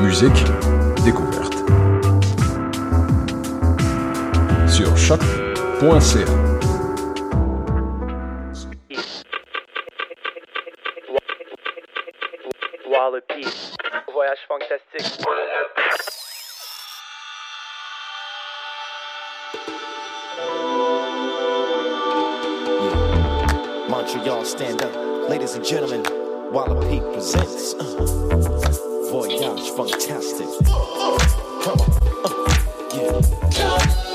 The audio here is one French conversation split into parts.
musique, découverte. Sur choc.ca. Wallopy. Voyage fantastique. Montreal, stand up. Ladies and gentlemen, Walla Peak presents uh, Voyage Fantastic. Come on. uh, yeah.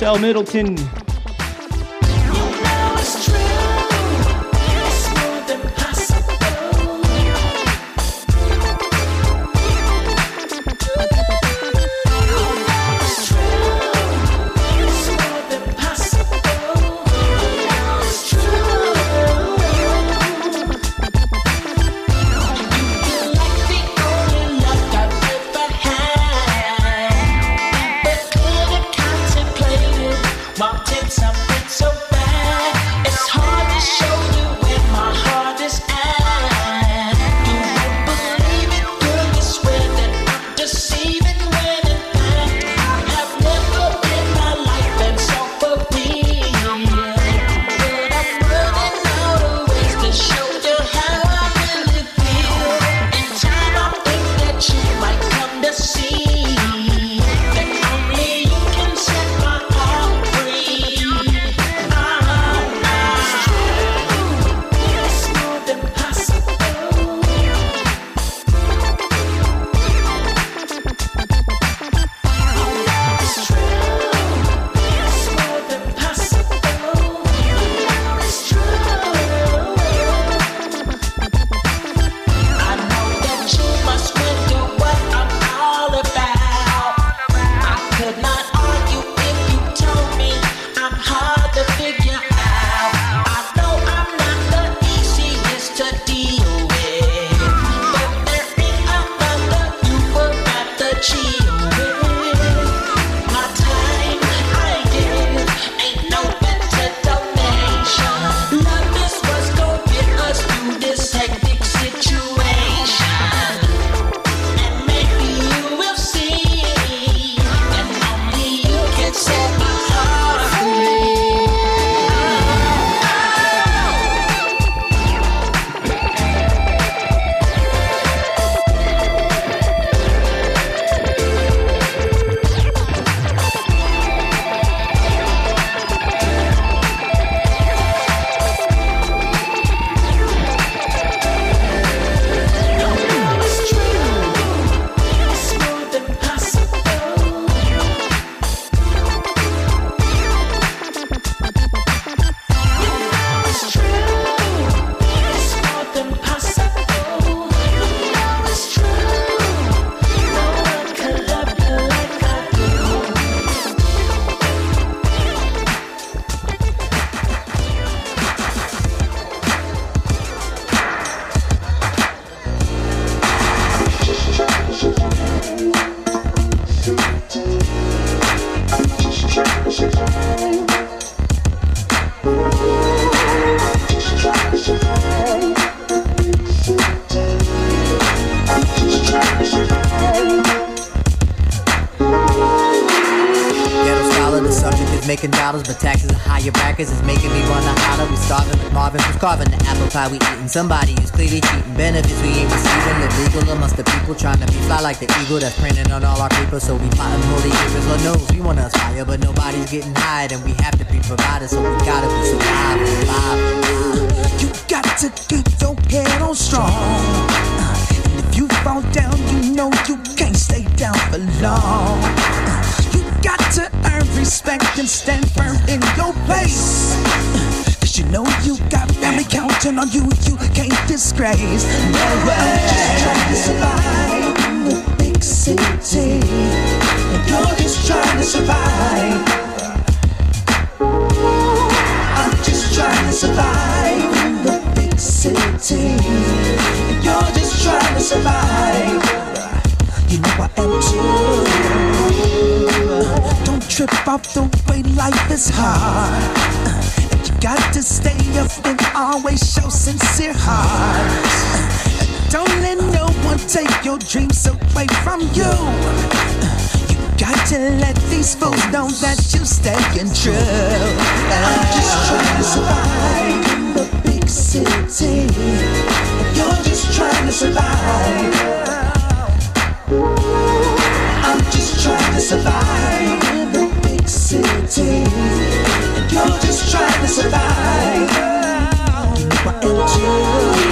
Sal Middleton. somebody. city, and you're just trying to survive. I'm just trying to survive in the big city, and you're just trying to survive. You know I am too. Don't trip off the way life is hard got to stay up and always show sincere heart. Don't let no won't take your dreams away from you. You got to let these fools know that you're staying true. I'm just trying to survive in the big city. You're just trying to survive. I'm just trying to survive in the big city. You're just trying to survive. You know I am.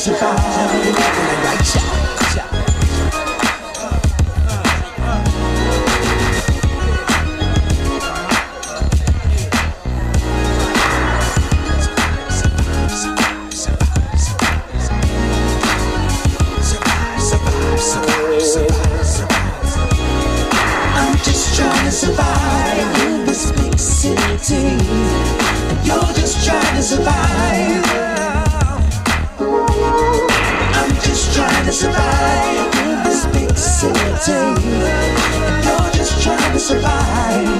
crucified. survive.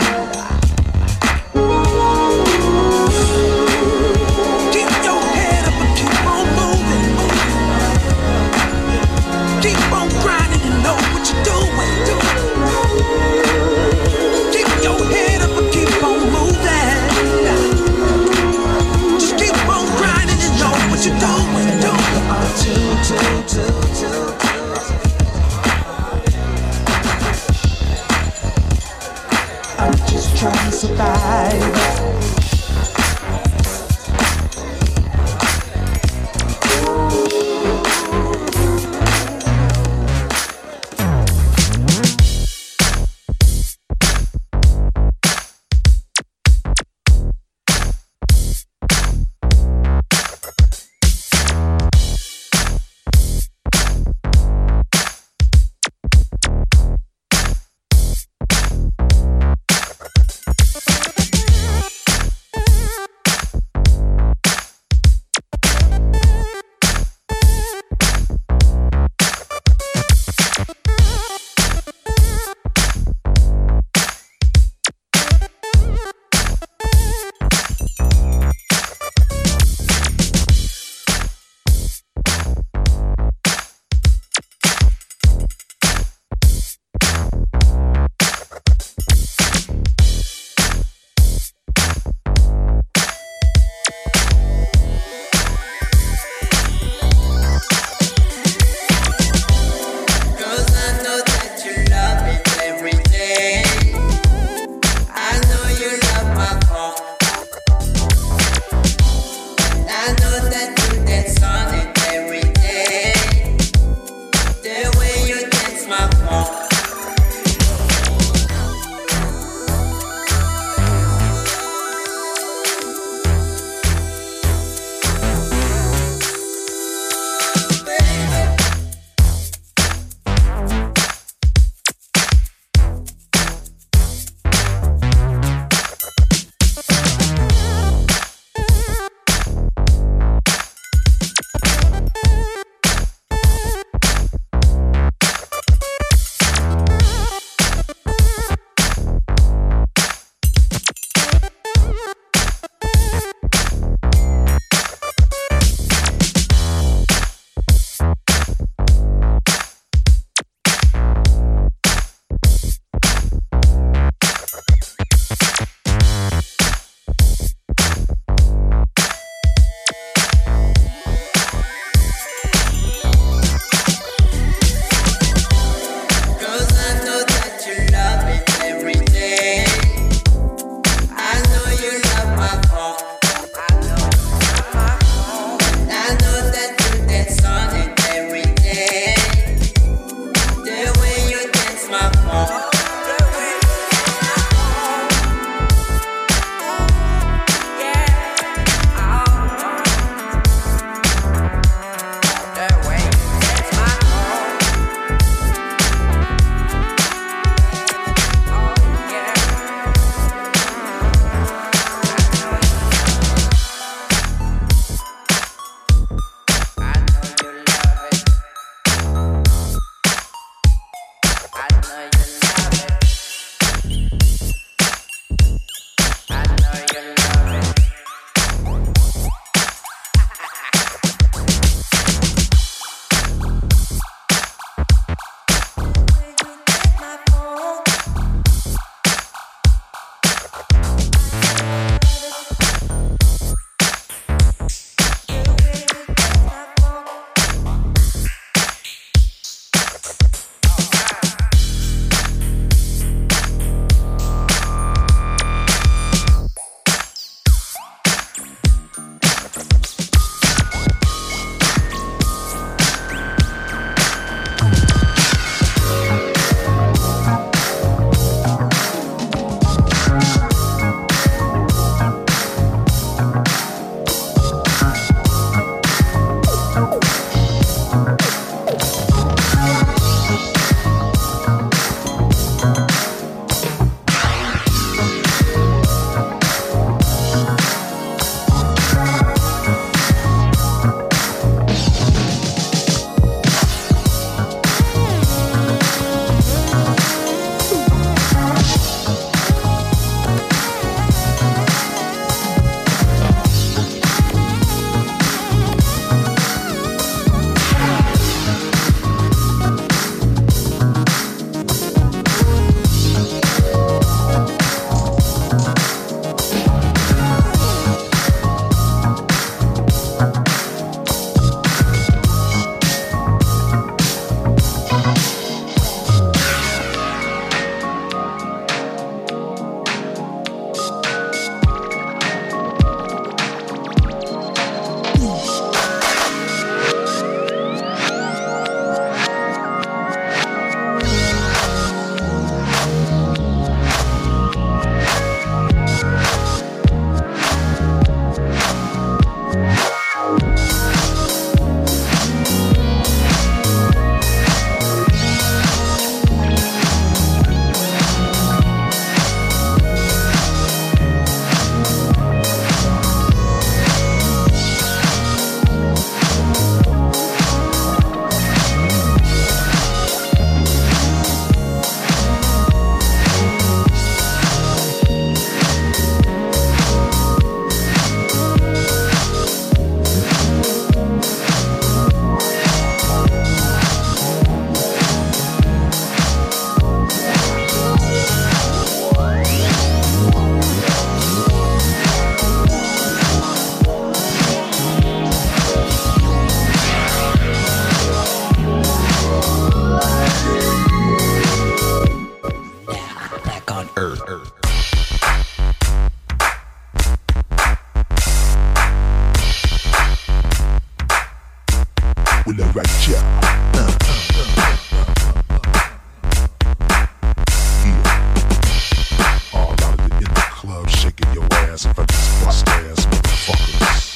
Your ass if I just bust ass, motherfuckers.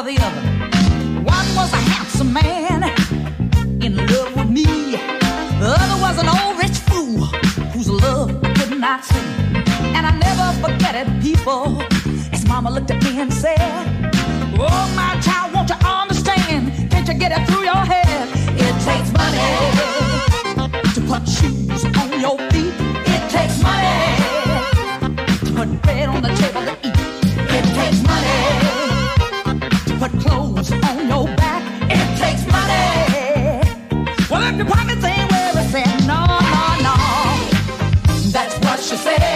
or the other. One was a handsome man in love with me. The other was an old rich fool whose love could not see. And I never forget it, people. As mama looked at me and said, Oh, my child, won't you understand? Can't you get it through your head? It takes money to punch you say.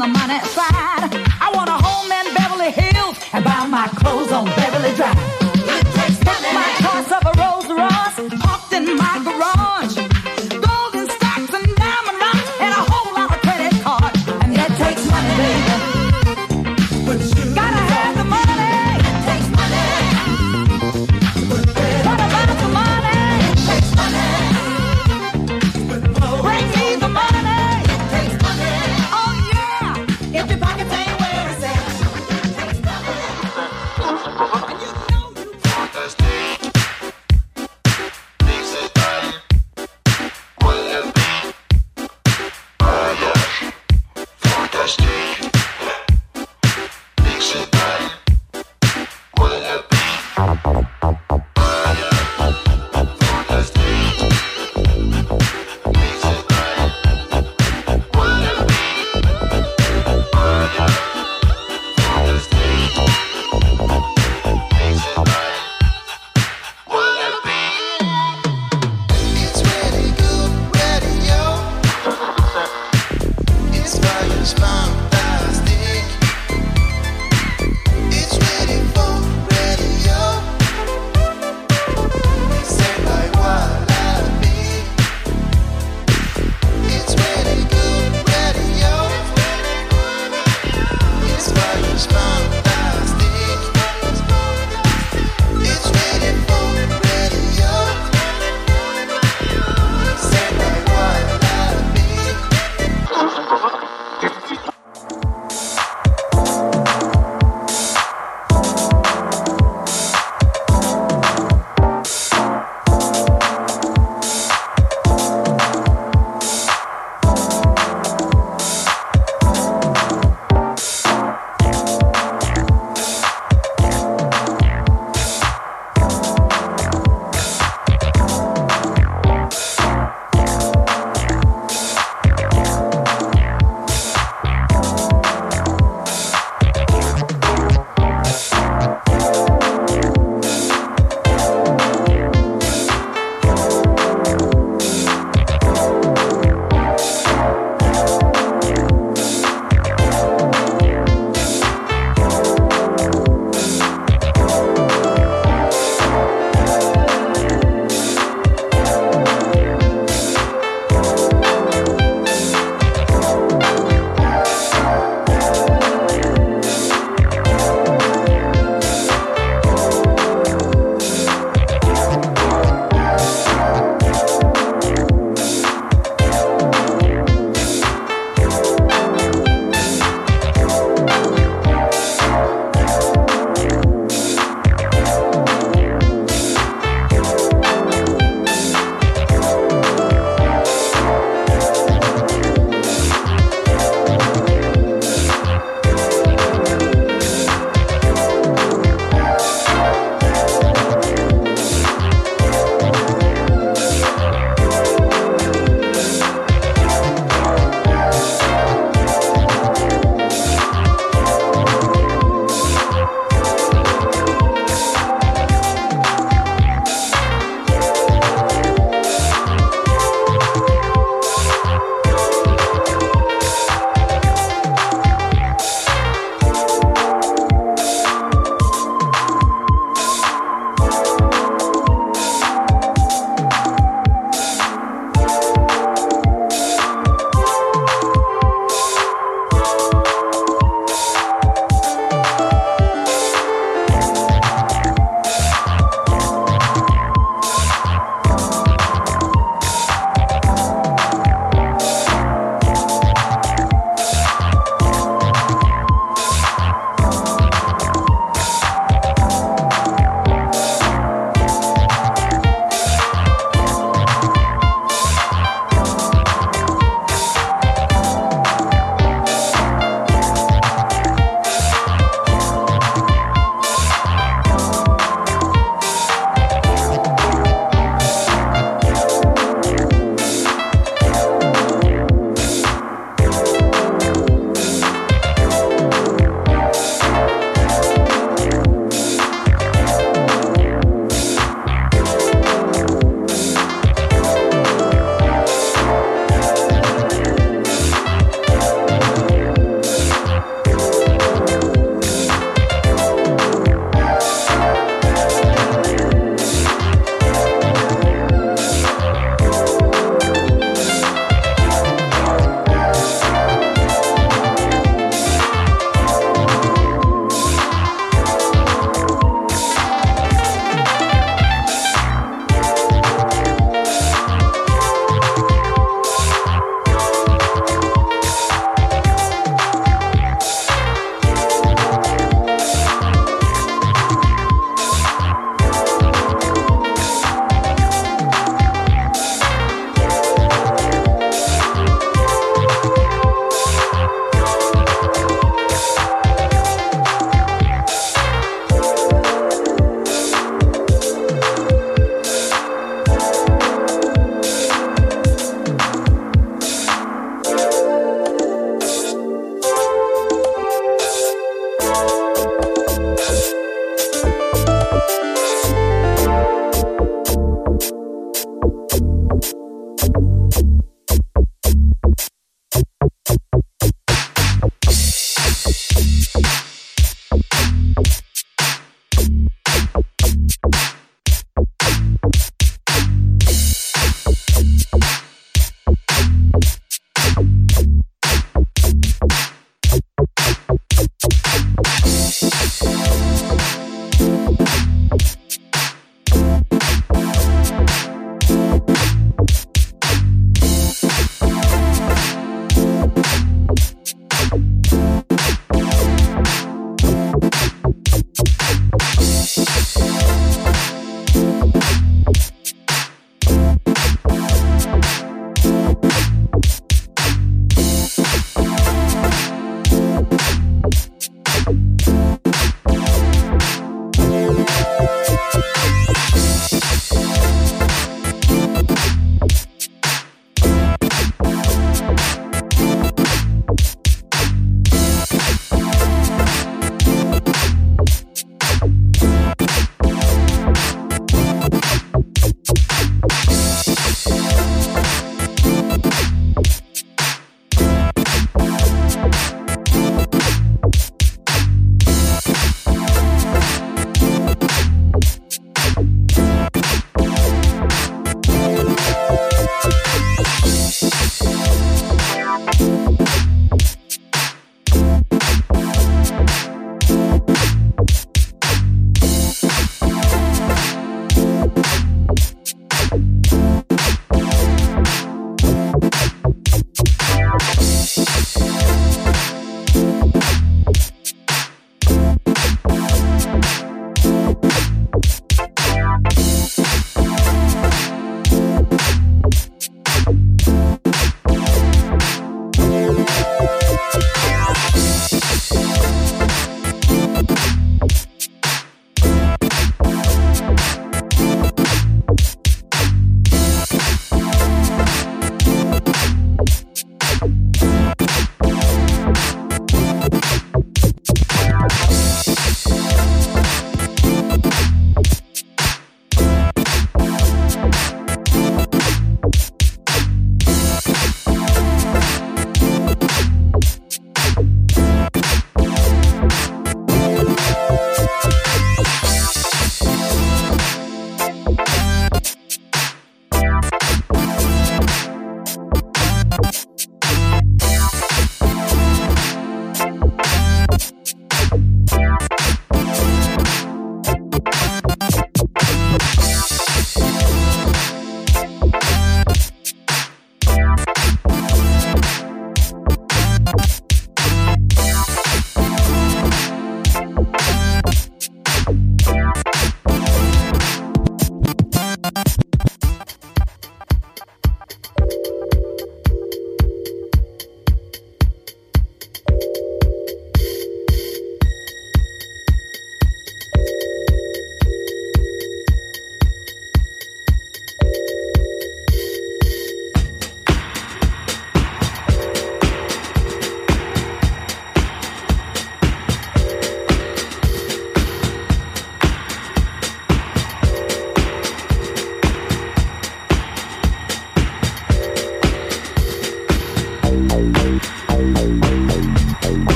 my money fly.